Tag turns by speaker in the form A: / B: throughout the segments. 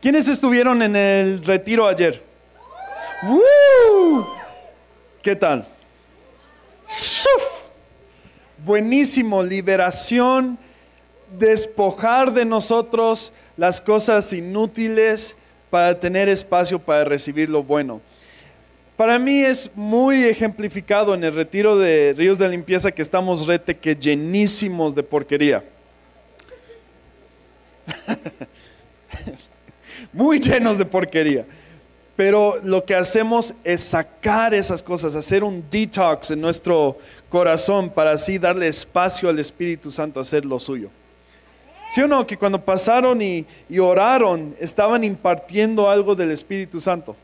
A: ¿Quiénes estuvieron en el retiro ayer? ¡Woo! ¿Qué tal? ¡Shuf! Buenísimo, liberación, despojar de nosotros las cosas inútiles para tener espacio para recibir lo bueno. Para mí es muy ejemplificado en el retiro de Ríos de Limpieza que estamos rete que llenísimos de porquería. muy llenos de porquería. Pero lo que hacemos es sacar esas cosas, hacer un detox en nuestro corazón para así darle espacio al Espíritu Santo a hacer lo suyo. ¿Sí o no? Que cuando pasaron y, oraron, estaban impartiendo algo del Espíritu Santo.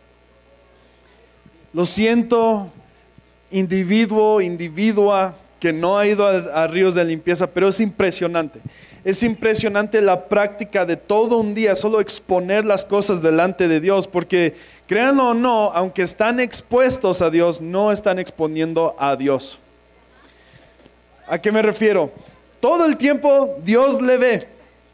A: Lo siento, individuo, individua, que no ha ido a, ríos de limpieza, pero es impresionante. Es impresionante la práctica de todo un día, solo exponer las cosas delante de Dios, porque créanlo o no, aunque están expuestos a Dios, no están exponiendo a Dios. ¿A qué me refiero? Todo el tiempo Dios le ve.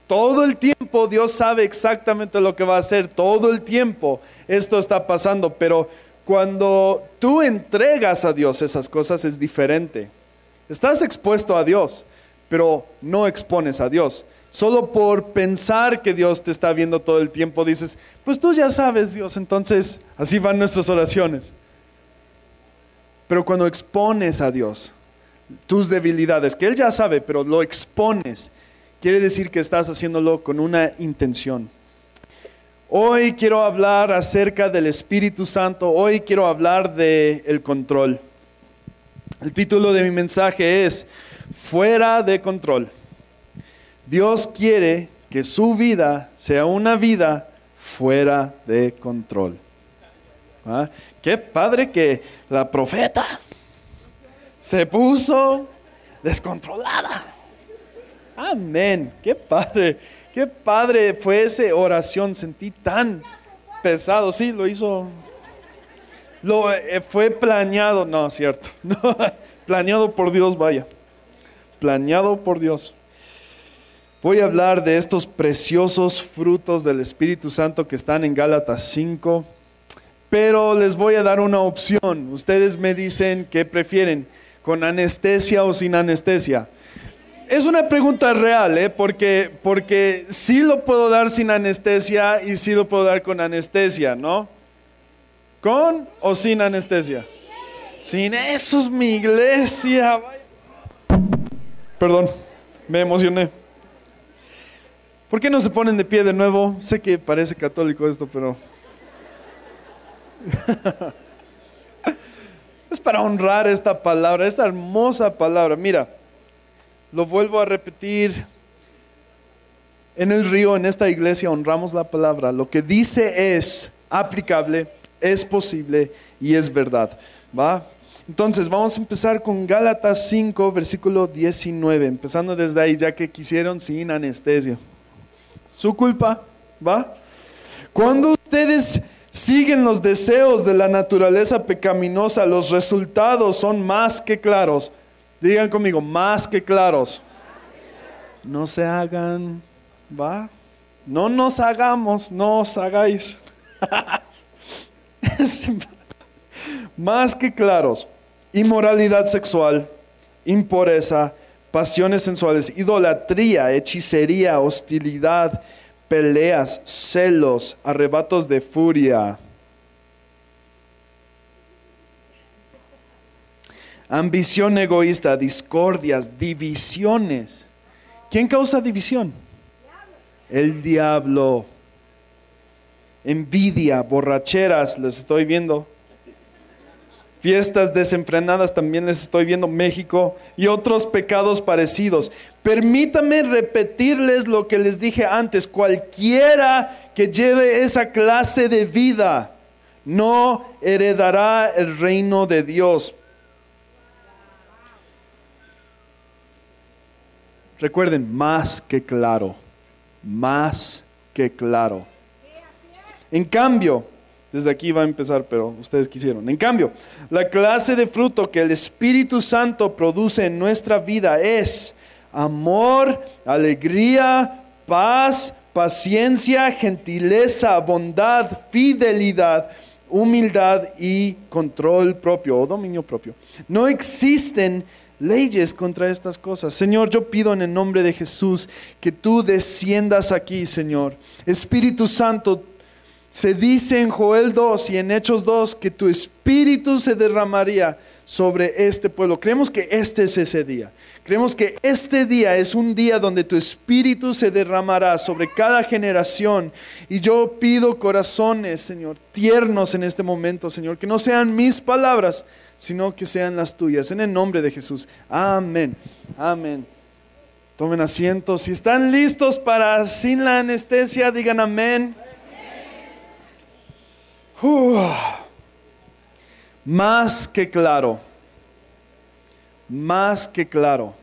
A: Todo el tiempo Dios sabe exactamente lo que va a hacer. Todo el tiempo esto está pasando. Pero cuando tú entregas a Dios esas cosas es diferente. Estás expuesto a Dios, pero no expones a Dios. Solo por pensar que Dios te está viendo todo el tiempo dices, pues tú ya sabes Dios, entonces así van nuestras oraciones. Pero cuando expones a Dios tus debilidades, que Él ya sabe, pero lo expones, quiere decir que estás haciéndolo con una intención. Hoy quiero hablar acerca del Espíritu Santo, hoy quiero hablar del el control. El título de mi mensaje es Fuera de control. Dios quiere que su vida sea una vida fuera de control. ¿Ah? Qué padre que la profeta se puso descontrolada. Amén. Qué padre. Qué padre fue esa oración. Sentí tan pesado. Sí, lo hizo lo, eh, fue planeado, no, cierto. No, planeado por Dios, vaya. Planeado por Dios. Voy a hablar de estos preciosos frutos del Espíritu Santo que están en Gálatas 5, pero les voy a dar una opción. Ustedes me dicen qué prefieren, con anestesia o sin anestesia. Es una pregunta real, ¿eh? porque, porque sí lo puedo dar sin anestesia y sí lo puedo dar con anestesia, ¿no? ¿Con o sin anestesia? Sin eso es mi iglesia. Perdón, me emocioné. ¿Por qué no se ponen de pie de nuevo? Sé que parece católico esto, pero... es para honrar esta palabra, esta hermosa palabra. Mira, lo vuelvo a repetir. En el río, en esta iglesia, honramos la palabra. Lo que dice es aplicable es posible y es verdad. ¿Va? Entonces vamos a empezar con Gálatas 5, versículo 19, empezando desde ahí, ya que quisieron sin anestesia. Su culpa, ¿va? Cuando ustedes siguen los deseos de la naturaleza pecaminosa, los resultados son más que claros. Digan conmigo, más que claros. No se hagan, ¿va? No nos hagamos, no os hagáis. más que claros. Inmoralidad sexual, impureza, pasiones sensuales, idolatría, hechicería, hostilidad, peleas, celos, arrebatos de furia. Ambición egoísta, discordias, divisiones. ¿Quién causa división? El diablo envidia, borracheras, les estoy viendo. Fiestas desenfrenadas también les estoy viendo México y otros pecados parecidos. Permítame repetirles lo que les dije antes. Cualquiera que lleve esa clase de vida no heredará el reino de Dios. Recuerden, más que claro, más que claro. En cambio, desde aquí va a empezar, pero ustedes quisieron. En cambio, la clase de fruto que el Espíritu Santo produce en nuestra vida es amor, alegría, paz, paciencia, gentileza, bondad, fidelidad, humildad y control propio o dominio propio. No existen leyes contra estas cosas. Señor, yo pido en el nombre de Jesús que tú desciendas aquí, Señor. Espíritu Santo, se dice en Joel 2 y en Hechos 2 que tu espíritu se derramaría sobre este pueblo. Creemos que este es ese día. Creemos que este día es un día donde tu espíritu se derramará sobre cada generación. Y yo pido corazones, Señor, tiernos en este momento, Señor, que no sean mis palabras, sino que sean las tuyas. En el nombre de Jesús. Amén. Amén. Tomen asiento. Si están listos para sin la anestesia, digan amén. Más que claro. Más que claro.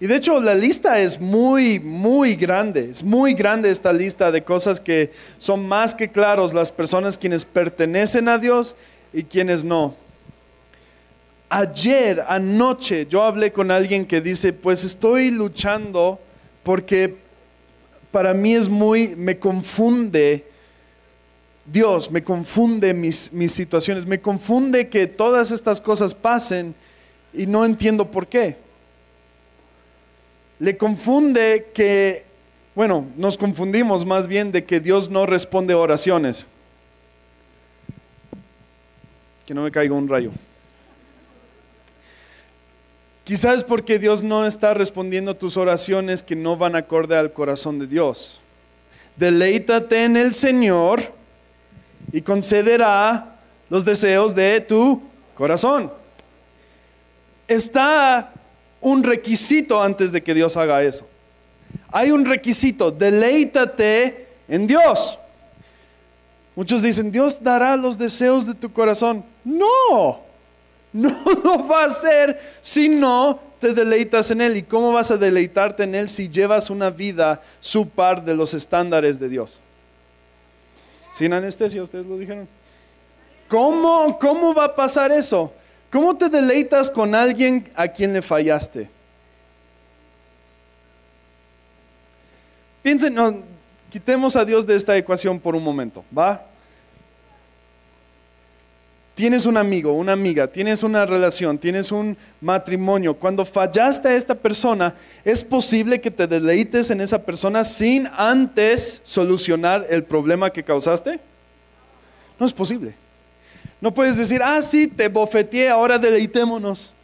A: Y de hecho la lista es muy, muy grande. Es muy grande esta lista de cosas que son más que claros las personas quienes pertenecen a Dios y quienes no. Ayer, anoche, yo hablé con alguien que dice, pues estoy luchando porque para mí es muy, me confunde Dios, me confunde mis, mis situaciones, me confunde que todas estas cosas pasen y no entiendo por qué. Le confunde que, bueno, nos confundimos más bien de que Dios no responde oraciones. Que no me caiga un rayo. Quizás porque Dios no está respondiendo tus oraciones que no van acorde al corazón de Dios. Deleítate en el Señor y concederá los deseos de tu corazón. Está un requisito antes de que Dios haga eso. Hay un requisito, deleítate en Dios. Muchos dicen, Dios dará los deseos de tu corazón. No, no lo va a hacer si no te deleitas en Él. ¿Y cómo vas a deleitarte en Él si llevas una vida su par de los estándares de Dios? Sin anestesia, ustedes lo dijeron. ¿Cómo, ¿Cómo va a pasar eso? ¿Cómo te deleitas con alguien a quien le fallaste? Piensen, quitemos a Dios de esta ecuación por un momento, ¿va? Tienes un amigo, una amiga, tienes una relación, tienes un matrimonio. Cuando fallaste a esta persona, ¿es posible que te deleites en esa persona sin antes solucionar el problema que causaste? No es posible. No puedes decir, ah, sí, te bofeteé, ahora deleitémonos.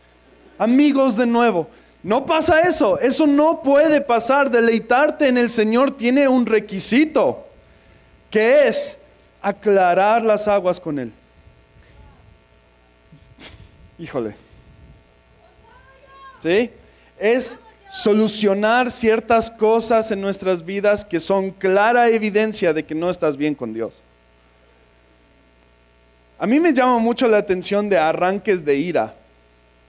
A: Amigos de nuevo. No pasa eso, eso no puede pasar. Deleitarte en el Señor tiene un requisito, que es aclarar las aguas con Él. Híjole. ¿Sí? Es solucionar ciertas cosas en nuestras vidas que son clara evidencia de que no estás bien con Dios. A mí me llama mucho la atención de arranques de ira.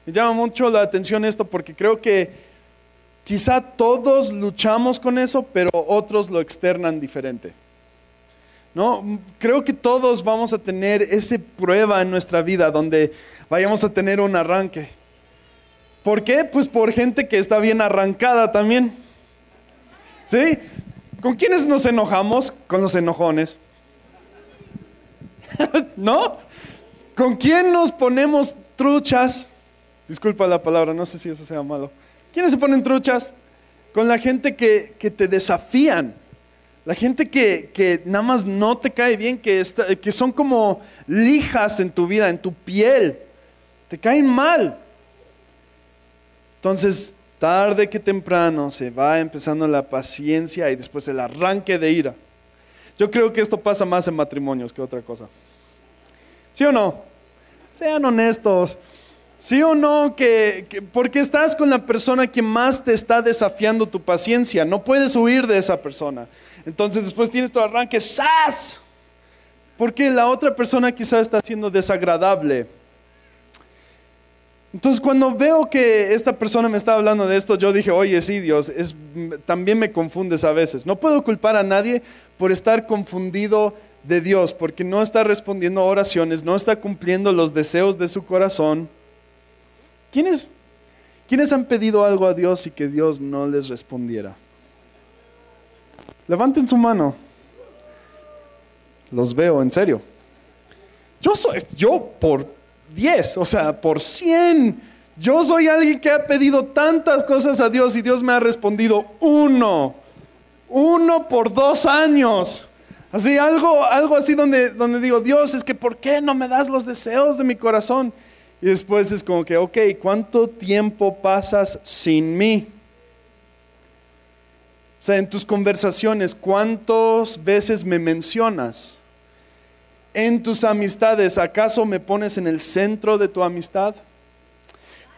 A: Me llama mucho la atención esto porque creo que quizá todos luchamos con eso, pero otros lo externan diferente. ¿No? Creo que todos vamos a tener esa prueba en nuestra vida donde vayamos a tener un arranque. ¿Por qué? Pues por gente que está bien arrancada también. ¿Sí? ¿Con quiénes nos enojamos? Con los enojones. ¿No? ¿Con quién nos ponemos truchas? Disculpa la palabra, no sé si eso sea malo. ¿Quiénes se ponen truchas? Con la gente que, que te desafían. La gente que, que, nada más no te cae bien, que, que son como lijas en tu vida, en tu piel te caen mal. Entonces, tarde que temprano se va empezando la paciencia y después el arranque de ira. Yo creo que esto pasa más en matrimonios que otra cosa. ¿Sí o no? Sean honestos. ¿Sí o no? Que, porque estás con la persona que más te está desafiando tu paciencia. No puedes huir de esa persona. Entonces después tienes tu arranque, ¡zas! Porque la otra persona quizás está siendo desagradable entonces cuando veo que esta persona me está hablando de esto, yo dije, oye, sí, Dios, es, también me confundes a veces. No puedo culpar a nadie por estar confundido de Dios, porque no está respondiendo a oraciones, no está cumpliendo los deseos de su corazón. ¿Quiénes, ¿Quiénes han pedido algo a Dios y que Dios no les respondiera? Levanten su mano. Los veo, en serio. Yo soy, yo por 10, o sea, por 100. Yo soy alguien que ha pedido tantas cosas a Dios y Dios me ha respondido uno. Uno por dos años. Así, algo, algo así donde, donde digo, Dios, es que ¿por qué no me das los deseos de mi corazón? Y después es como que, ok, ¿cuánto tiempo pasas sin mí? O sea, en tus conversaciones, ¿cuántas veces me mencionas? En tus amistades, ¿acaso me pones en el centro de tu amistad?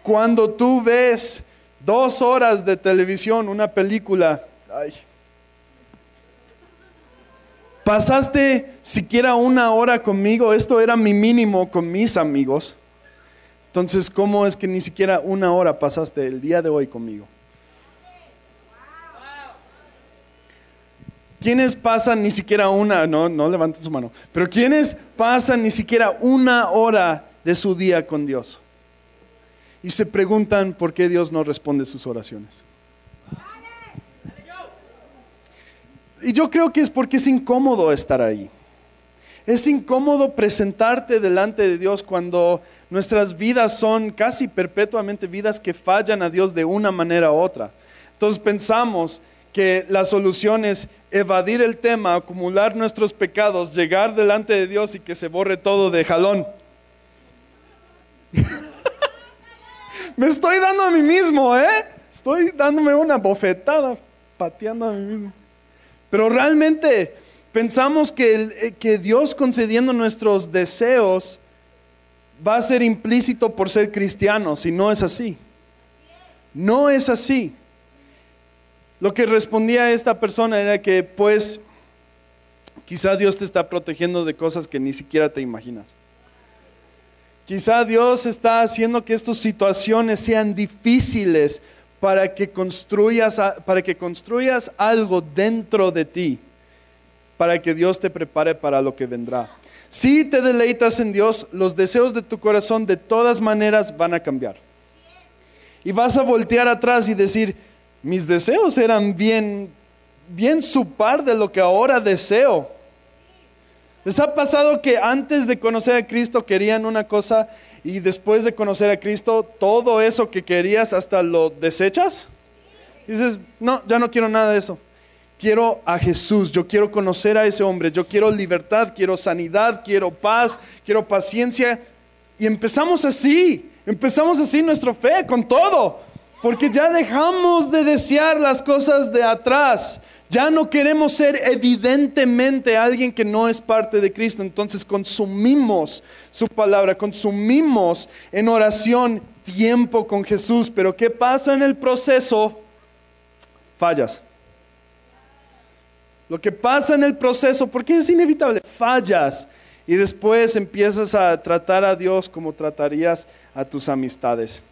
A: Cuando tú ves dos horas de televisión, una película, ay, pasaste siquiera una hora conmigo, esto era mi mínimo con mis amigos. Entonces, ¿cómo es que ni siquiera una hora pasaste el día de hoy conmigo? ¿Quiénes pasan ni siquiera una, no, no levanten su mano, pero quiénes pasan ni siquiera una hora de su día con Dios? Y se preguntan por qué Dios no responde sus oraciones. Y yo creo que es porque es incómodo estar ahí. Es incómodo presentarte delante de Dios cuando nuestras vidas son casi perpetuamente vidas que fallan a Dios de una manera u otra. Entonces pensamos que la solución es evadir el tema, acumular nuestros pecados, llegar delante de Dios y que se borre todo de jalón. Me estoy dando a mí mismo, ¿eh? Estoy dándome una bofetada, pateando a mí mismo. Pero realmente pensamos que, eh, que Dios concediendo nuestros deseos va a ser implícito por ser cristianos y no es así. No es así. Lo que respondía esta persona era que pues quizá Dios te está protegiendo de cosas que ni siquiera te imaginas. Quizá Dios está haciendo que estas situaciones sean difíciles para que construyas, para que construyas algo dentro de ti, para que Dios te prepare para lo que vendrá. Si te deleitas en Dios, los deseos de tu corazón de todas maneras van a cambiar. Y vas a voltear atrás y decir, mis deseos eran bien, bien su par de lo que ahora deseo. ¿Les ha pasado que antes de conocer a Cristo querían una cosa y después de conocer a Cristo todo eso que querías hasta lo desechas? dices, no, ya no quiero nada de eso. Quiero a Jesús, yo quiero conocer a ese hombre, yo quiero libertad, quiero sanidad, quiero paz, quiero paciencia. Y empezamos así, empezamos así nuestra fe con todo. Porque ya dejamos de desear las cosas de atrás. Ya no queremos ser evidentemente alguien que no es parte de Cristo. Entonces consumimos su palabra, consumimos en oración tiempo con Jesús. Pero ¿qué pasa en el proceso? Fallas. Lo que pasa en el proceso, porque es inevitable, fallas. Y después empiezas a tratar a Dios como tratarías a tus amistades.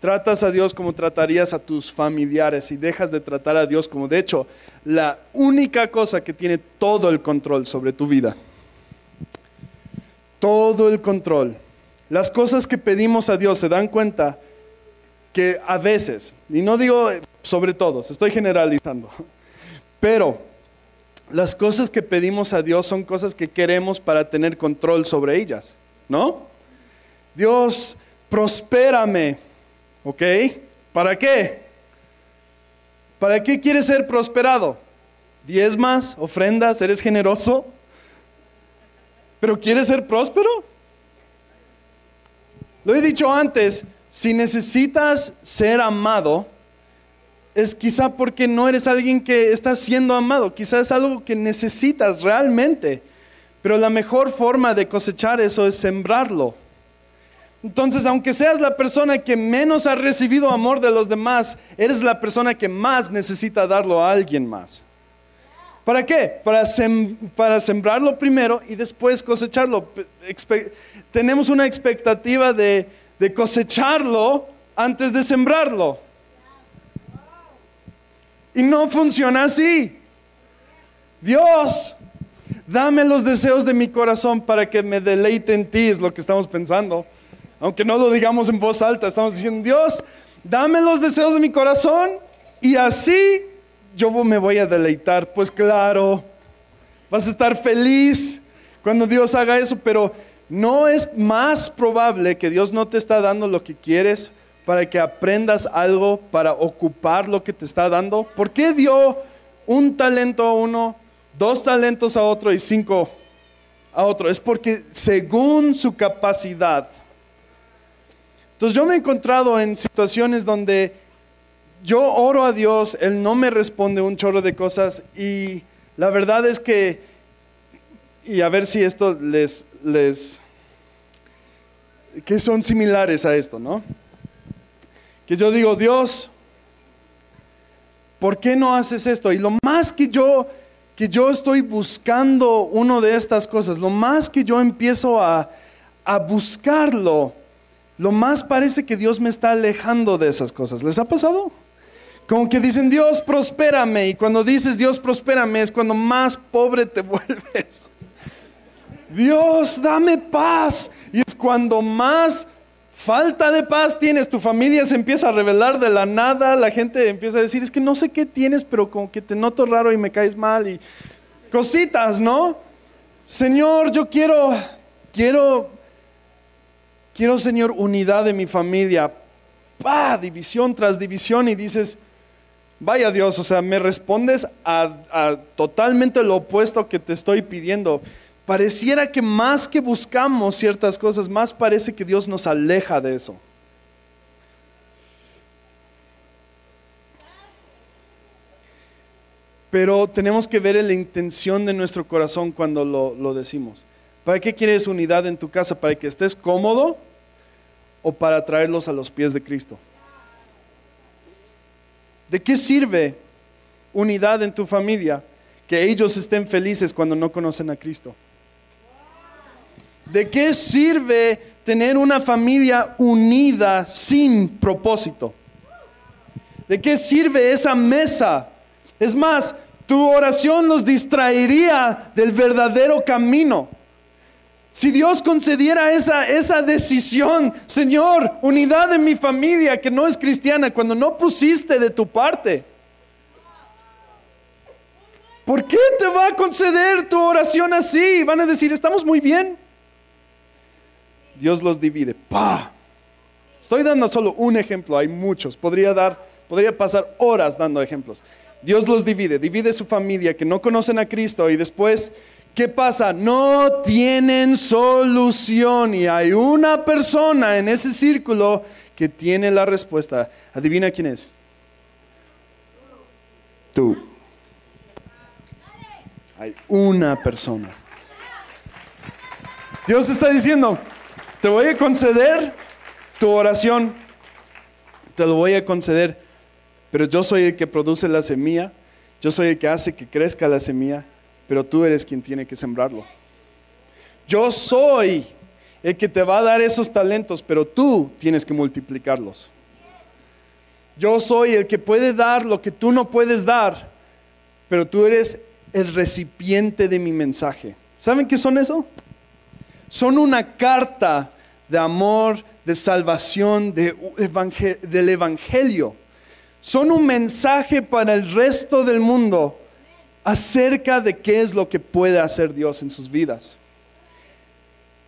A: Tratas a Dios como tratarías a tus familiares y dejas de tratar a Dios como, de hecho, la única cosa que tiene todo el control sobre tu vida. Todo el control. Las cosas que pedimos a Dios se dan cuenta que a veces, y no digo sobre todos, estoy generalizando, pero las cosas que pedimos a Dios son cosas que queremos para tener control sobre ellas, ¿no? Dios, prospérame ¿Ok? ¿Para qué? ¿Para qué quieres ser prosperado? ¿Diezmas, ofrendas, eres generoso? ¿Pero quieres ser próspero? Lo he dicho antes, si necesitas ser amado, es quizá porque no eres alguien que está siendo amado, quizá es algo que necesitas realmente, pero la mejor forma de cosechar eso es sembrarlo. Entonces, aunque seas la persona que menos ha recibido amor de los demás, eres la persona que más necesita darlo a alguien más. ¿Para qué? Para, sembrarlo primero y después cosecharlo. tenemos una expectativa de cosecharlo antes de sembrarlo. Y no funciona así. Dios, dame los deseos de mi corazón para que me deleite en ti, es lo que estamos pensando. Aunque no lo digamos en voz alta, estamos diciendo, Dios, dame los deseos de mi corazón y así yo me voy a deleitar. Pues claro, vas a estar feliz cuando Dios haga eso, pero no es más probable que Dios no te está dando lo que quieres para que aprendas algo para ocupar lo que te está dando. ¿Por qué dio un talento a uno, dos talentos a otro y cinco a otro? Es porque según su capacidad. Entonces yo me he encontrado en situaciones donde yo oro a Dios, Él no me responde un chorro de cosas y la verdad es que, y a ver si esto les, les, que son similares a esto, ¿no? Que yo digo, Dios, ¿por qué no haces esto? Y lo más que yo, que yo estoy buscando uno de estas cosas, lo más que yo empiezo a, a buscarlo, lo más parece que Dios me está alejando de esas cosas. ¿Les ha pasado? Como que dicen, Dios, prospérame. Y cuando dices, Dios, prospérame, es cuando más pobre te vuelves. Dios, dame paz. Y es cuando más falta de paz tienes. Tu familia se empieza a revelar de la nada. La gente empieza a decir, es que no sé qué tienes, pero como que te noto raro y me caes mal. Y cositas, ¿no? Señor, yo quiero, quiero, quiero, Señor, unidad de mi familia. Pa, división tras división y dices, Vaya Dios, o sea, me respondes a, totalmente lo opuesto que te estoy pidiendo. Pareciera que más que buscamos ciertas cosas, más parece que Dios nos aleja de eso. Pero tenemos que ver la intención de nuestro corazón cuando lo, lo decimos. ¿Para qué quieres unidad en tu casa? ¿Para que estés cómodo o para traerlos a los pies de Cristo? ¿De qué sirve unidad en tu familia? Que ellos estén felices cuando no conocen a Cristo. ¿De qué sirve tener una familia unida sin propósito? ¿De qué sirve esa mesa? Es más, tu oración los distraería del verdadero camino. Si Dios concediera esa, esa decisión, Señor, unidad en mi familia que no es cristiana, cuando no pusiste de tu parte, ¿por qué te va a conceder tu oración así? Van a decir, estamos muy bien. Dios los divide. ¡Pah! Estoy dando solo un ejemplo, hay muchos. Podría dar, podría pasar horas dando ejemplos. Dios los divide, divide su familia que no conocen a Cristo y después ¿Qué pasa? No tienen solución y hay una persona en ese círculo que tiene la respuesta. Adivina quién es. Tú. Hay una persona. Dios está diciendo, te voy a conceder tu oración, te lo voy a conceder, pero yo soy el que produce la semilla, yo soy el que hace que crezca la semilla pero tú eres quien tiene que sembrarlo. Yo soy el que te va a dar esos talentos, pero tú tienes que multiplicarlos. Yo soy el que puede dar lo que tú no puedes dar, pero tú eres el recipiente de mi mensaje. ¿Saben qué son eso? Son una carta de amor, de salvación, de del Evangelio. Son un mensaje para el resto del mundo acerca de qué es lo que puede hacer Dios en sus vidas.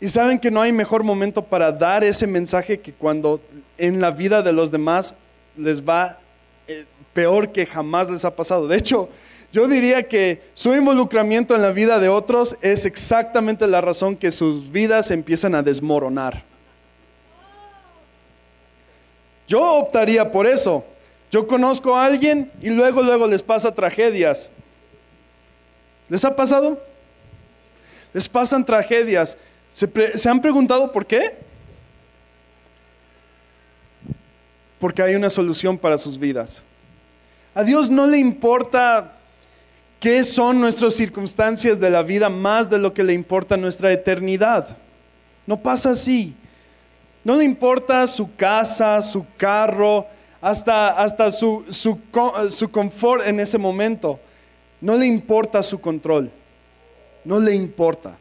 A: Y saben que no hay mejor momento para dar ese mensaje que cuando en la vida de los demás les va eh, peor que jamás les ha pasado. De hecho, yo diría que su involucramiento en la vida de otros es exactamente la razón que sus vidas empiezan a desmoronar. Yo optaría por eso. Yo conozco a alguien y luego, luego les pasa tragedias. ¿Les ha pasado? Les pasan tragedias. ¿Se, han preguntado por qué? Porque hay una solución para sus vidas. A Dios no le importa qué son nuestras circunstancias de la vida más de lo que le importa nuestra eternidad. No pasa así. No le importa su casa, su carro, hasta, hasta su, su confort en ese momento. No le importa su control. No le importa.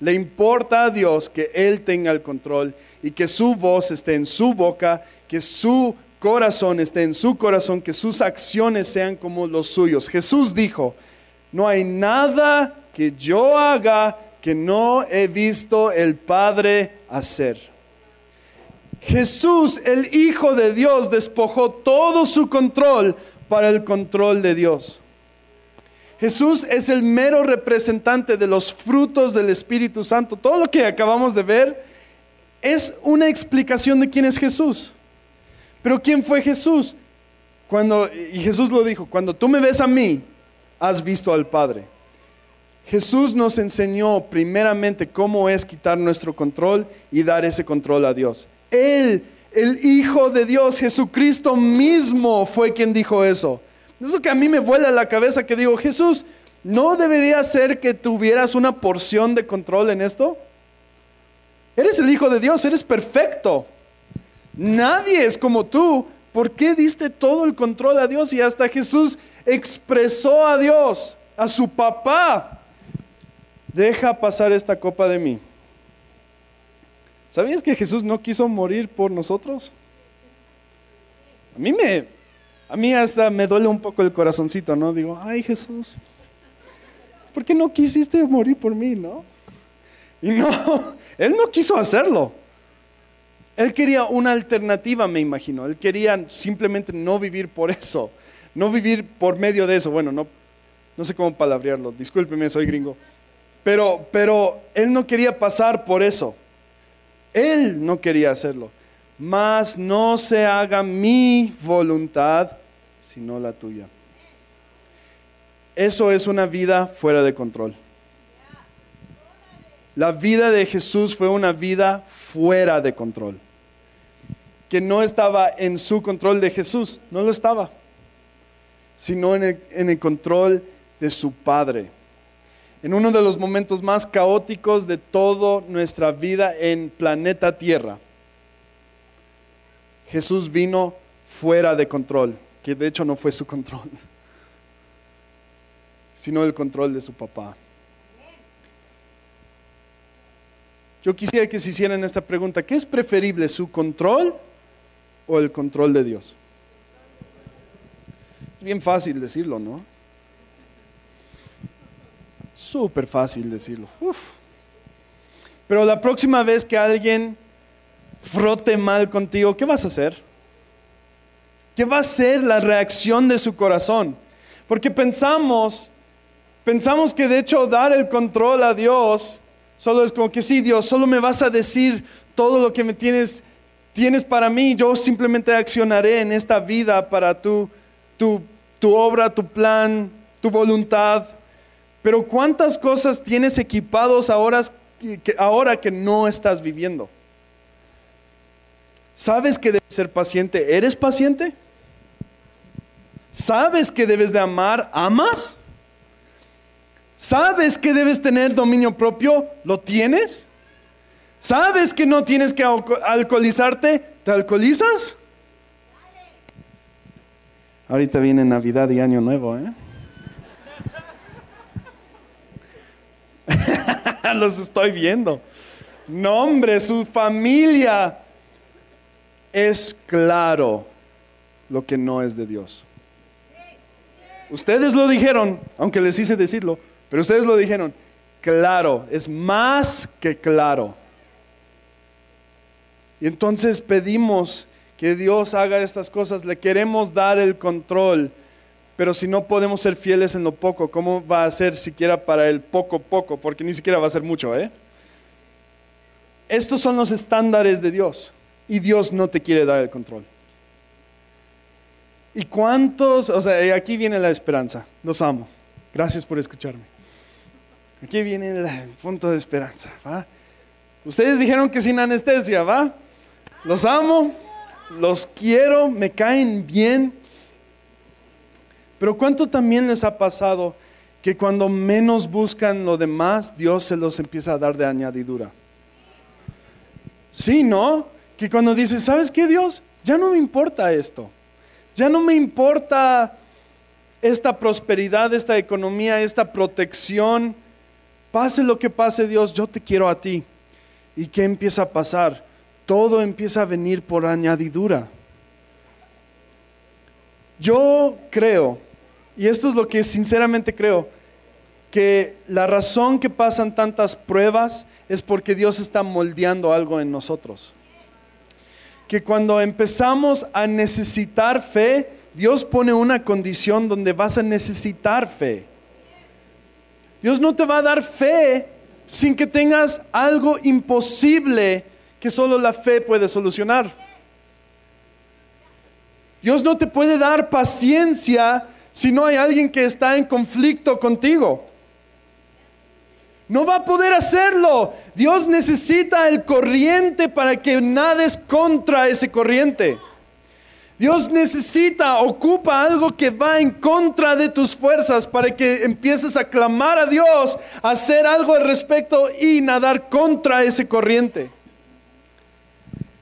A: Le importa a Dios que Él tenga el control y que su voz esté en su boca, que su corazón esté en su corazón, que sus acciones sean como los suyos. Jesús dijo, no hay nada que yo haga que no he visto el Padre hacer. Jesús, el Hijo de Dios, despojó todo su control para el control de Dios. Jesús es el mero representante de los frutos del Espíritu Santo. Todo lo que acabamos de ver es una explicación de quién es Jesús. Pero ¿quién fue Jesús? Cuando, y Jesús lo dijo, cuando tú me ves a mí, has visto al Padre. Jesús nos enseñó primeramente cómo es quitar nuestro control y dar ese control a Dios. Él, el Hijo de Dios, Jesucristo mismo fue quien dijo eso. Eso que a mí me vuela la cabeza que digo, Jesús, ¿no debería ser que tuvieras una porción de control en esto? Eres el Hijo de Dios, eres perfecto. Nadie es como tú. ¿Por qué diste todo el control a Dios? Y hasta Jesús expresó a Dios, a su papá, deja pasar esta copa de mí. ¿Sabías que Jesús no quiso morir por nosotros? A mí me, a mí hasta me duele un poco el corazoncito, ¿no? Digo, ay Jesús, ¿por qué no quisiste morir por mí, no? Y no, Él no quiso hacerlo. Él quería una alternativa, me imagino. Él quería simplemente no vivir por eso, no vivir por medio de eso. Bueno, no, no sé cómo palabrearlo, discúlpeme, soy gringo. Pero, pero Él no quería pasar por eso. Él no quería hacerlo. Mas no se haga mi voluntad, sino la tuya. Eso es una vida fuera de control. La vida de Jesús fue una vida fuera de control que no estaba en su control de Jesús, no lo estaba, sino en el, control de su Padre. En uno de los momentos más caóticos de toda nuestra vida en planeta Tierra, Jesús vino fuera de control, que de hecho no fue su control, sino el control de su papá. Yo quisiera que se hicieran esta pregunta, ¿qué es preferible, su control o el control de Dios? Es bien fácil decirlo, ¿no? Súper fácil decirlo. Pero la próxima vez que alguien frote mal contigo, ¿qué vas a hacer? ¿Qué va a ser la reacción de su corazón? Porque pensamos, pensamos que de hecho dar el control a Dios solo es como que sí, Dios, solo me vas a decir todo lo que me tienes tienes para mí, yo simplemente accionaré en esta vida para tu, tu, tu obra, tu plan, tu voluntad. Pero ¿cuántas cosas tienes equipados ahora ahora que no estás viviendo? ¿Sabes que debes ser paciente? ¿Eres paciente? ¿Sabes que debes de amar? ¿Amas? ¿Sabes que debes tener dominio propio? ¿Lo tienes? ¿Sabes que no tienes que alcoholizarte? ¿Te alcoholizas? Ahorita viene Navidad y Año Nuevo, ¿eh? Los estoy viendo. Nombre, su familia. Es claro lo que no es de Dios. Ustedes lo dijeron, aunque les hice decirlo, pero ustedes lo dijeron. Claro, es más que claro. Y entonces pedimos que Dios haga estas cosas, le queremos dar el control, pero si no podemos ser fieles en lo poco, ¿cómo va a ser siquiera para el poco poco? Porque ni siquiera va a ser mucho, ¿eh? Estos son los estándares de Dios y Dios no te quiere dar el control. ¿Y cuántos? O sea, aquí viene la esperanza. Los amo. Gracias por escucharme. Aquí viene el punto de esperanza. Ustedes dijeron que sin anestesia, ¿va? Los amo, los quiero, me caen bien. Pero ¿cuánto también les ha pasado que cuando menos buscan lo demás, Dios se los empieza a dar de añadidura? Sí, ¿no? Que cuando dices, ¿sabes qué Dios? Ya no me importa esto. Ya no me importa esta prosperidad, esta economía, esta protección. Pase lo que pase Dios, yo te quiero a ti. ¿Y qué empieza a pasar? todo empieza a venir por añadidura. Yo creo, y esto es lo que sinceramente creo, que la razón que pasan tantas pruebas es porque Dios está moldeando algo en nosotros. Que cuando empezamos a necesitar fe, Dios pone una condición donde vas a necesitar fe. Dios no te va a dar fe sin que tengas algo imposible que solo la fe puede solucionar. Dios no te puede dar paciencia si no hay alguien que está en conflicto contigo. No va a poder hacerlo. Dios necesita el corriente para que nades contra ese corriente. Dios necesita, ocupa algo que va en contra de tus fuerzas para que empieces a clamar a Dios, a hacer algo al respecto y nadar contra ese corriente.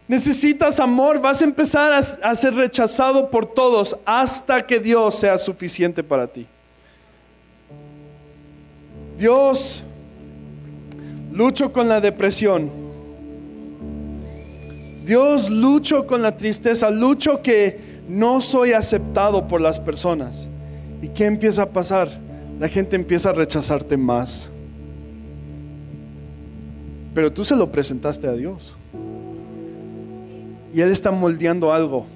A: Necesitas amor, vas a empezar a, a ser rechazado por todos hasta que Dios sea suficiente para ti. Dios, lucho con la depresión Dios, lucho con la tristeza, lucho que no soy aceptado por las personas. ¿Y qué empieza a pasar? La gente empieza a rechazarte más. Pero tú se lo presentaste a Dios. Y Él está moldeando algo.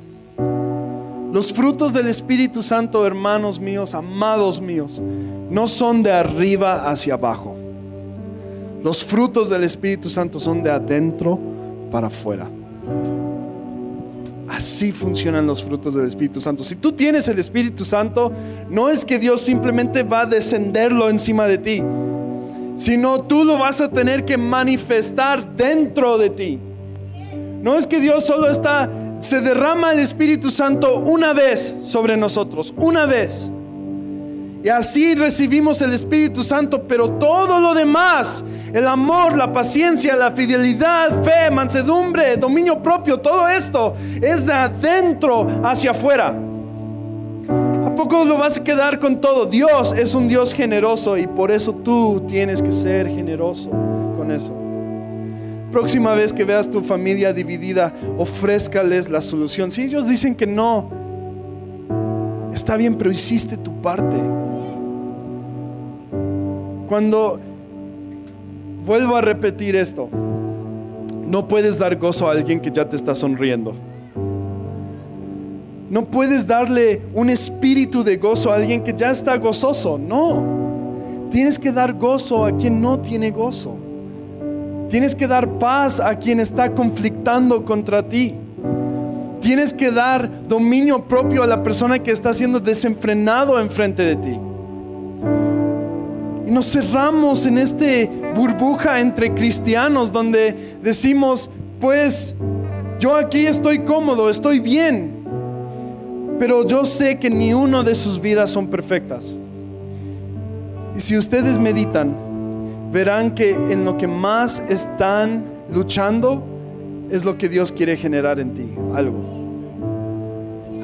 A: Los frutos del Espíritu Santo, hermanos míos, amados míos, no son de arriba hacia abajo. Los frutos del Espíritu Santo son de adentro para afuera. Así funcionan los frutos del Espíritu Santo. Si tú tienes el Espíritu Santo, no es que Dios simplemente va a descenderlo encima de ti, sino tú lo vas a tener que manifestar dentro de ti. No es que Dios solo está, se derrama el Espíritu Santo una vez sobre nosotros, una vez. Y así recibimos el Espíritu Santo, pero todo lo demás, el amor, la paciencia, la fidelidad, fe, mansedumbre, dominio propio, todo esto es de adentro hacia afuera. ¿A poco lo vas a quedar con todo? Dios es un Dios generoso y por eso tú tienes que ser generoso con eso. Próxima vez que veas tu familia dividida, ofrézcales la solución. Si ellos dicen que no, está bien, pero hiciste tu parte. Cuando vuelvo a repetir esto, no puedes dar gozo a alguien que ya te está sonriendo. No puedes darle un espíritu de gozo a alguien que ya está gozoso. No. Tienes que dar gozo a quien no tiene gozo. Tienes que dar paz a quien está conflictando contra ti. Tienes que dar dominio propio a la persona que está siendo desenfrenado enfrente de ti nos cerramos en este burbuja entre cristianos donde decimos, pues yo aquí estoy cómodo, estoy bien, pero yo sé que ni una de sus vidas son perfectas. Y si ustedes meditan, verán que en lo que más están luchando es lo que Dios quiere generar en ti, algo.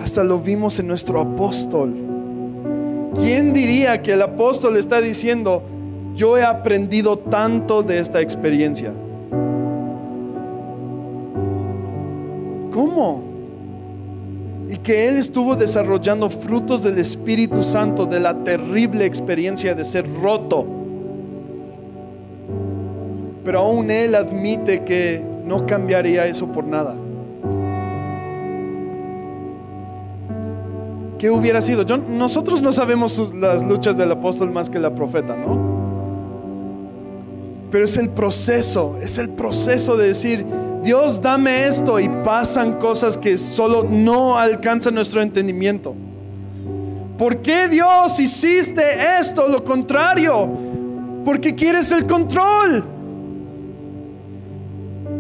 A: Hasta lo vimos en nuestro apóstol ¿Quién diría que el apóstol está diciendo, yo he aprendido tanto de esta experiencia? ¿Cómo? Y que él estuvo desarrollando frutos del Espíritu Santo de la terrible experiencia de ser roto. Pero aún él admite que no cambiaría eso por nada. ¿Qué hubiera sido? nosotros no sabemos las luchas del apóstol más que la profeta, ¿no? Pero es el proceso, es el proceso de decir, Dios dame esto y pasan cosas que solo no alcanzan nuestro entendimiento. ¿Por qué Dios hiciste esto? Lo contrario, porque quieres el control.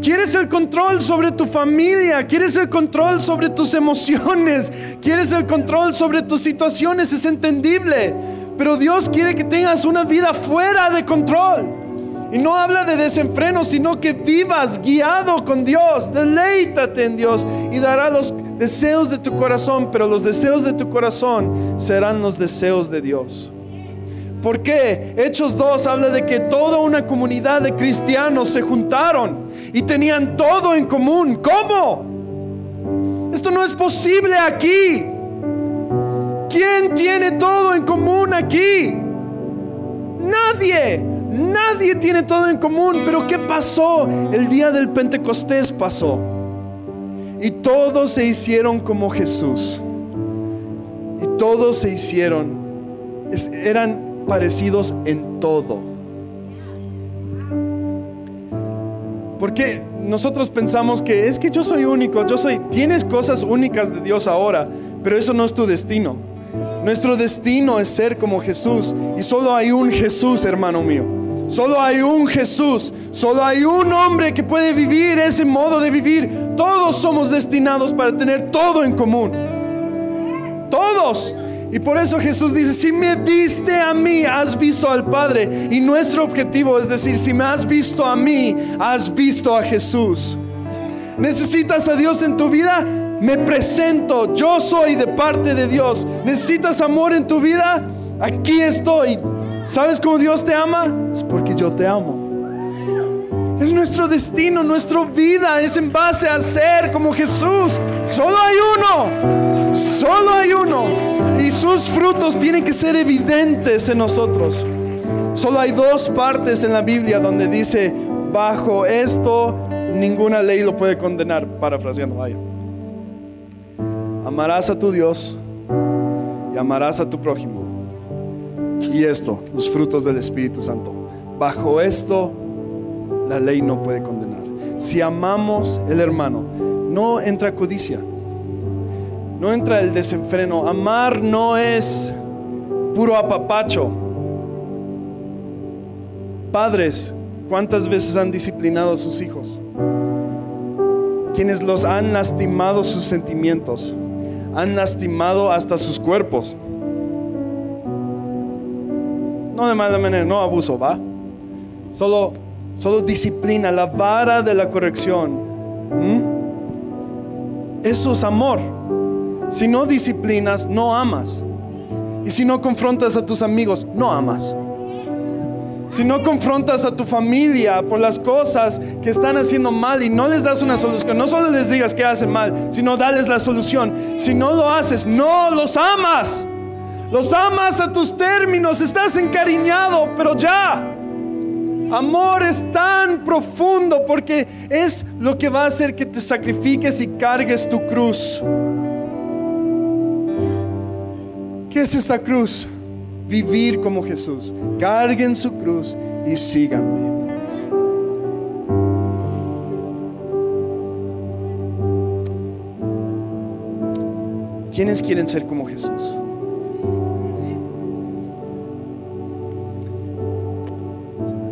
A: Quieres el control sobre tu familia, quieres el control sobre tus emociones, quieres el control sobre tus situaciones, es entendible. Pero Dios quiere que tengas una vida fuera de control. Y no habla de desenfreno, sino que vivas guiado con Dios. Deleítate en Dios y dará los deseos de tu corazón, pero los deseos de tu corazón serán los deseos de Dios. ¿Por qué? Hechos 2 habla de que toda una comunidad de cristianos se juntaron y tenían todo en común. ¿Cómo? Esto no es posible aquí. ¿quién tiene todo en común aquí? Nadie. Nadie tiene todo en común. Pero ¿qué pasó? El día del Pentecostés pasó. Y todos se hicieron como Jesús. Y todos se hicieron. eran parecidos en todo. Porque nosotros pensamos que es que yo soy único, yo soy, tienes cosas únicas de Dios ahora, pero eso no es tu destino. Nuestro destino es ser como Jesús y solo hay un Jesús, hermano mío. Solo hay un Jesús, solo hay un hombre que puede vivir ese modo de vivir. Todos somos destinados para tener todo en común. Todos. Y por eso Jesús dice, si me viste a mí, has visto al Padre. Y nuestro objetivo es decir, si me has visto a mí, has visto a Jesús. ¿Necesitas a Dios en tu vida? Me presento, yo soy de parte de Dios. ¿Necesitas amor en tu vida? Aquí estoy. ¿Sabes cómo Dios te ama? Es porque yo te amo. Es nuestro destino, nuestra vida es en base a ser como Jesús. Solo hay uno, solo hay uno. Y sus frutos tienen que ser evidentes en nosotros. Solo hay dos partes en la Biblia donde dice, bajo esto ninguna ley lo puede condenar, parafraseando, vaya. Amarás a tu Dios y amarás a tu prójimo. Y esto, los frutos del Espíritu Santo. Bajo esto la ley no puede condenar. Si amamos el hermano, no entra codicia, no entra el desenfreno. Amar no es puro apapacho. Padres, ¿cuántas veces han disciplinado a sus hijos? Quienes los han lastimado sus sentimientos, han lastimado hasta sus cuerpos. No de mala manera, no abuso, ¿va? Solo Solo disciplina, la vara de la corrección. Eso es amor. Si no disciplinas, no amas. Y si no confrontas a tus amigos, no amas. Si no confrontas a tu familia por las cosas que están haciendo mal y no les das una solución, no solo les digas que hacen mal, sino dales la solución. Si no lo haces, no los amas. Los amas a tus términos, estás encariñado, pero ya. Amor es tan profundo porque es lo que va a hacer que te sacrifiques y cargues tu cruz. ¿Qué es esta cruz? Vivir como Jesús. Carguen su cruz y síganme. ¿Quiénes quieren ser como Jesús?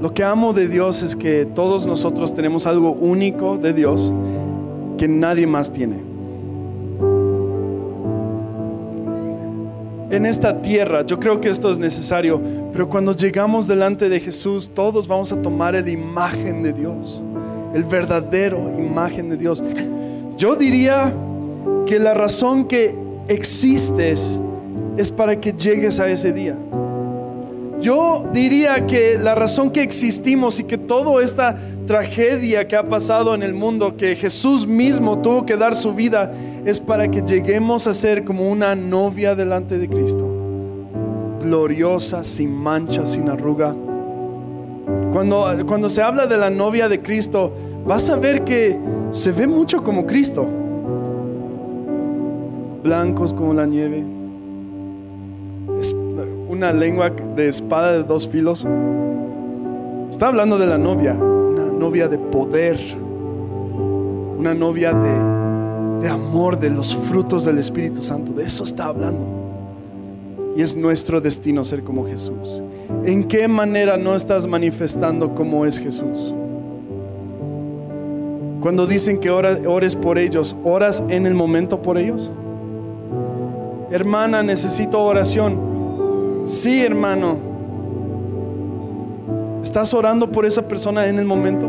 A: Lo que amo de Dios es que todos nosotros tenemos algo único de Dios que nadie más tiene. En esta tierra, yo creo que esto es necesario, pero cuando llegamos delante de Jesús, todos vamos a tomar la imagen de Dios, el verdadero imagen de Dios. Yo diría que la razón que existes es para que llegues a ese día. Yo diría que la razón que existimos y que toda esta tragedia que ha pasado en el mundo, que Jesús mismo tuvo que dar su vida, es para que lleguemos a ser como una novia delante de Cristo. Gloriosa, sin mancha, sin arruga. Cuando, cuando se habla de la novia de Cristo, vas a ver que se ve mucho como Cristo. Blancos como la nieve una lengua de espada de dos filos. Está hablando de la novia, una novia de poder, una novia de, de amor, de los frutos del Espíritu Santo. De eso está hablando. Y es nuestro destino ser como Jesús. ¿En qué manera no estás manifestando cómo es Jesús? Cuando dicen que ores por ellos, ¿oras en el momento por ellos? Hermana, necesito oración. Sí, hermano. ¿Estás orando por esa persona en el momento?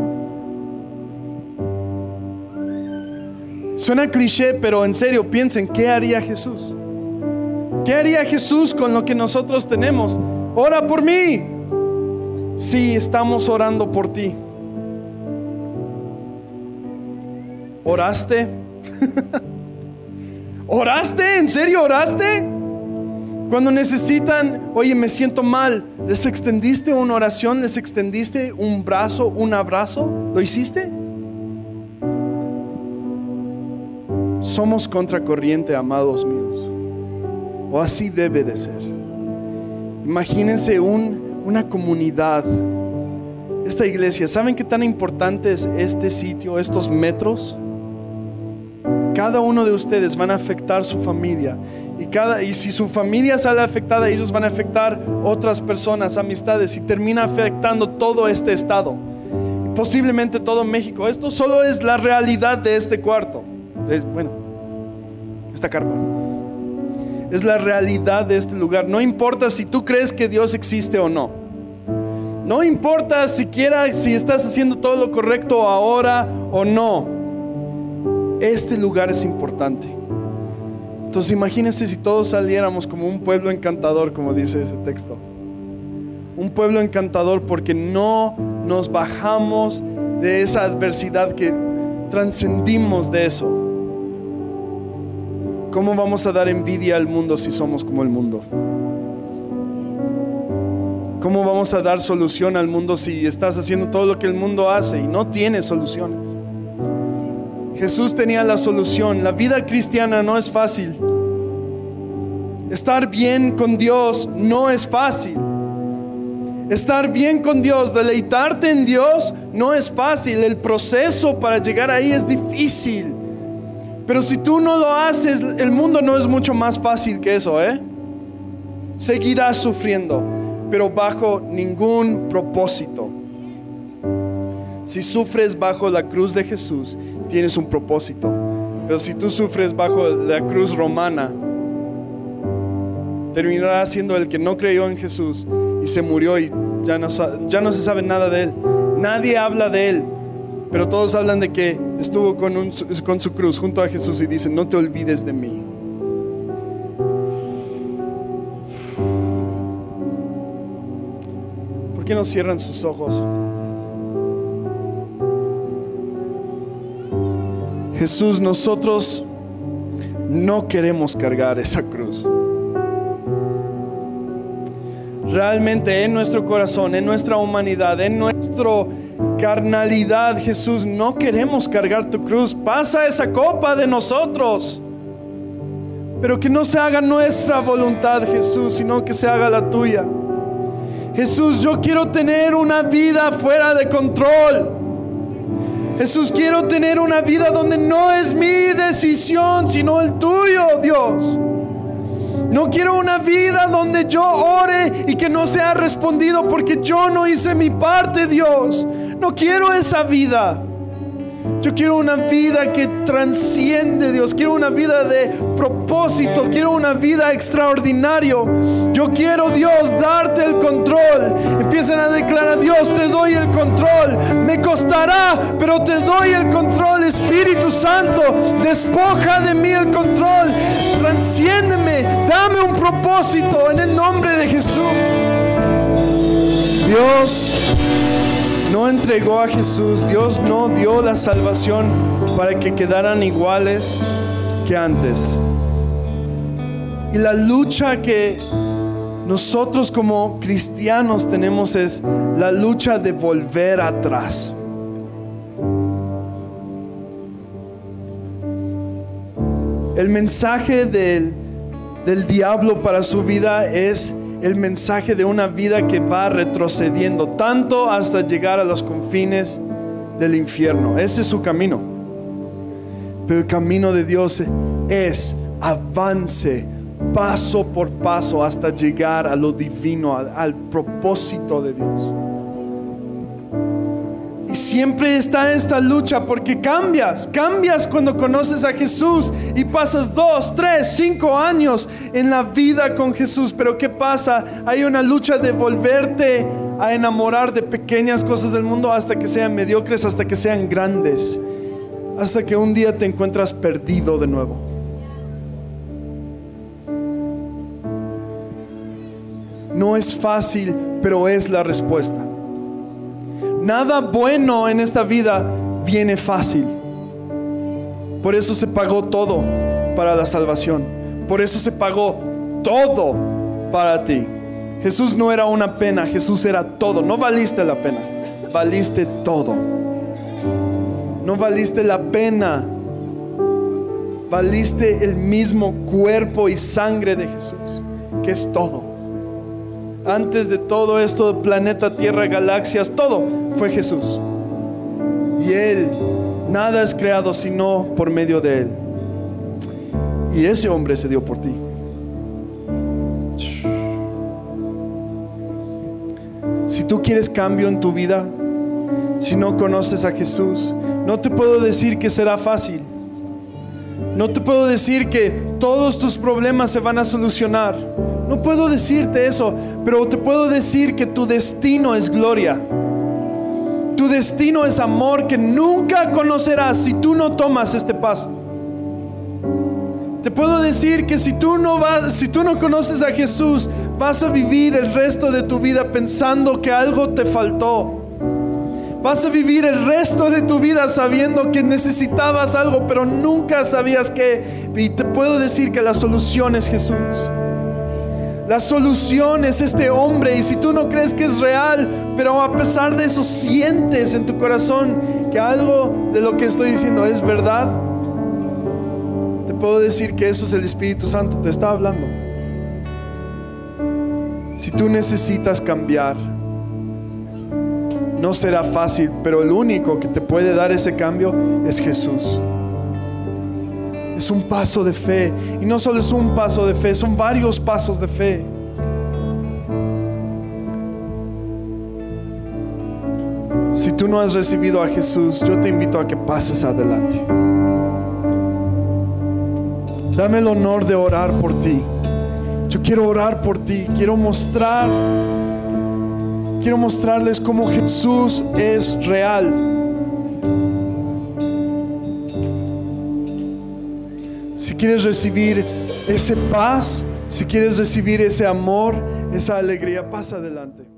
A: Suena cliché, pero en serio, piensen, ¿qué haría Jesús? ¿Qué haría Jesús con lo que nosotros tenemos? Ora por mí. Sí, estamos orando por ti. ¿Oraste? ¿Oraste? ¿En serio oraste? Cuando necesitan, oye, me siento mal, ¿les extendiste una oración? ¿Les extendiste un brazo, un abrazo? ¿Lo hiciste? Somos contracorriente, amados míos. O así debe de ser. Imagínense una comunidad. Esta iglesia, ¿saben qué tan importante es este sitio, estos metros? Cada uno de ustedes van a afectar su familia. Y, cada, y si su familia sale afectada, ellos van a afectar otras personas, amistades, y termina afectando todo este estado. Posiblemente todo México. Esto solo es la realidad de este cuarto. Bueno, esta carpa. Es la realidad de este lugar. No importa si tú crees que Dios existe o no. No importa siquiera si estás haciendo todo lo correcto ahora o no. Este lugar es importante. Entonces imagínense si todos saliéramos como un pueblo encantador, como dice ese texto. Un pueblo encantador porque no nos bajamos de esa adversidad que trascendimos de eso. ¿Cómo vamos a dar envidia al mundo si somos como el mundo? ¿Cómo vamos a dar solución al mundo si estás haciendo todo lo que el mundo hace y no tienes soluciones? Jesús tenía la solución. La vida cristiana no es fácil. Estar bien con Dios no es fácil. Estar bien con Dios, deleitarte en Dios no es fácil. El proceso para llegar ahí es difícil. Pero si tú no lo haces, el mundo no es mucho más fácil que eso, ¿eh? Seguirás sufriendo, pero bajo ningún propósito. Si sufres bajo la cruz de Jesús, tienes un propósito. Pero si tú sufres bajo la cruz romana, terminarás siendo el que no creyó en Jesús y se murió y ya no, ya no se sabe nada de él. Nadie habla de él, pero todos hablan de que estuvo con, con su cruz junto a Jesús y dicen, no te olvides de mí. ¿Por qué no cierran sus ojos? Jesús, nosotros no queremos cargar esa cruz. Realmente en nuestro corazón, en nuestra humanidad, en nuestra carnalidad, Jesús, no queremos cargar tu cruz. Pasa esa copa de nosotros. Pero que no se haga nuestra voluntad, Jesús, sino que se haga la tuya. Jesús, yo quiero tener una vida fuera de control. Jesús, quiero tener una vida donde no es mi decisión, sino el tuyo, Dios. No quiero una vida donde yo ore y que no sea respondido porque yo no hice mi parte, Dios. No quiero esa vida. Yo quiero una vida que transciende, Dios. Quiero una vida de propósito. Quiero una vida extraordinario. Yo quiero, Dios, darte el control. Empiezan a declarar, Dios, te doy el control. Me costará, pero te doy el control. Espíritu Santo, despoja de mí el control. Transciéndeme. Dame un propósito en el nombre de Jesús. Dios no entregó a Jesús, Dios no dio la salvación para que quedaran iguales que antes. Y la lucha que nosotros como cristianos tenemos es la lucha de volver atrás. El mensaje del, del diablo para su vida es el mensaje de una vida que va retrocediendo tanto hasta llegar a los confines del infierno. Ese es su camino. Pero el camino de Dios es avance paso por paso hasta llegar a lo divino, al, al propósito de Dios siempre está esta lucha porque cambias, cambias cuando conoces a Jesús y pasas dos, tres, cinco años en la vida con Jesús. Pero ¿qué pasa? Hay una lucha de volverte a enamorar de pequeñas cosas del mundo hasta que sean mediocres, hasta que sean grandes, hasta que un día te encuentras perdido de nuevo. No es fácil, pero es la respuesta. Nada bueno en esta vida viene fácil. Por eso se pagó todo para la salvación. Por eso se pagó todo para ti. Jesús no era una pena, Jesús era todo. No valiste la pena, valiste todo. No valiste la pena, valiste el mismo cuerpo y sangre de Jesús, que es todo. Antes de todo esto, planeta, tierra, galaxias, todo fue Jesús. Y Él, nada es creado sino por medio de Él. Y ese hombre se dio por ti. Si tú quieres cambio en tu vida, si no conoces a Jesús, no te puedo decir que será fácil. No te puedo decir que todos tus problemas se van a solucionar. No puedo decirte eso, pero te puedo decir que tu destino es gloria. Tu destino es amor que nunca conocerás si tú no tomas este paso. Te puedo decir que si tú no vas, si tú no conoces a Jesús, vas a vivir el resto de tu vida pensando que algo te faltó. Vas a vivir el resto de tu vida sabiendo que necesitabas algo, pero nunca sabías que. Y te puedo decir que la solución es Jesús. La solución es este hombre y si tú no crees que es real, pero a pesar de eso sientes en tu corazón que algo de lo que estoy diciendo es verdad, te puedo decir que eso es el Espíritu Santo, te está hablando. Si tú necesitas cambiar, no será fácil, pero el único que te puede dar ese cambio es Jesús. Es un paso de fe. Y no solo es un paso de fe, son varios pasos de fe. Si tú no has recibido a Jesús, yo te invito a que pases adelante. Dame el honor de orar por ti. Yo quiero orar por ti. Quiero mostrar, quiero mostrarles cómo Jesús es real. Si quieres recibir ese paz, si quieres recibir ese amor, esa alegría, pasa adelante.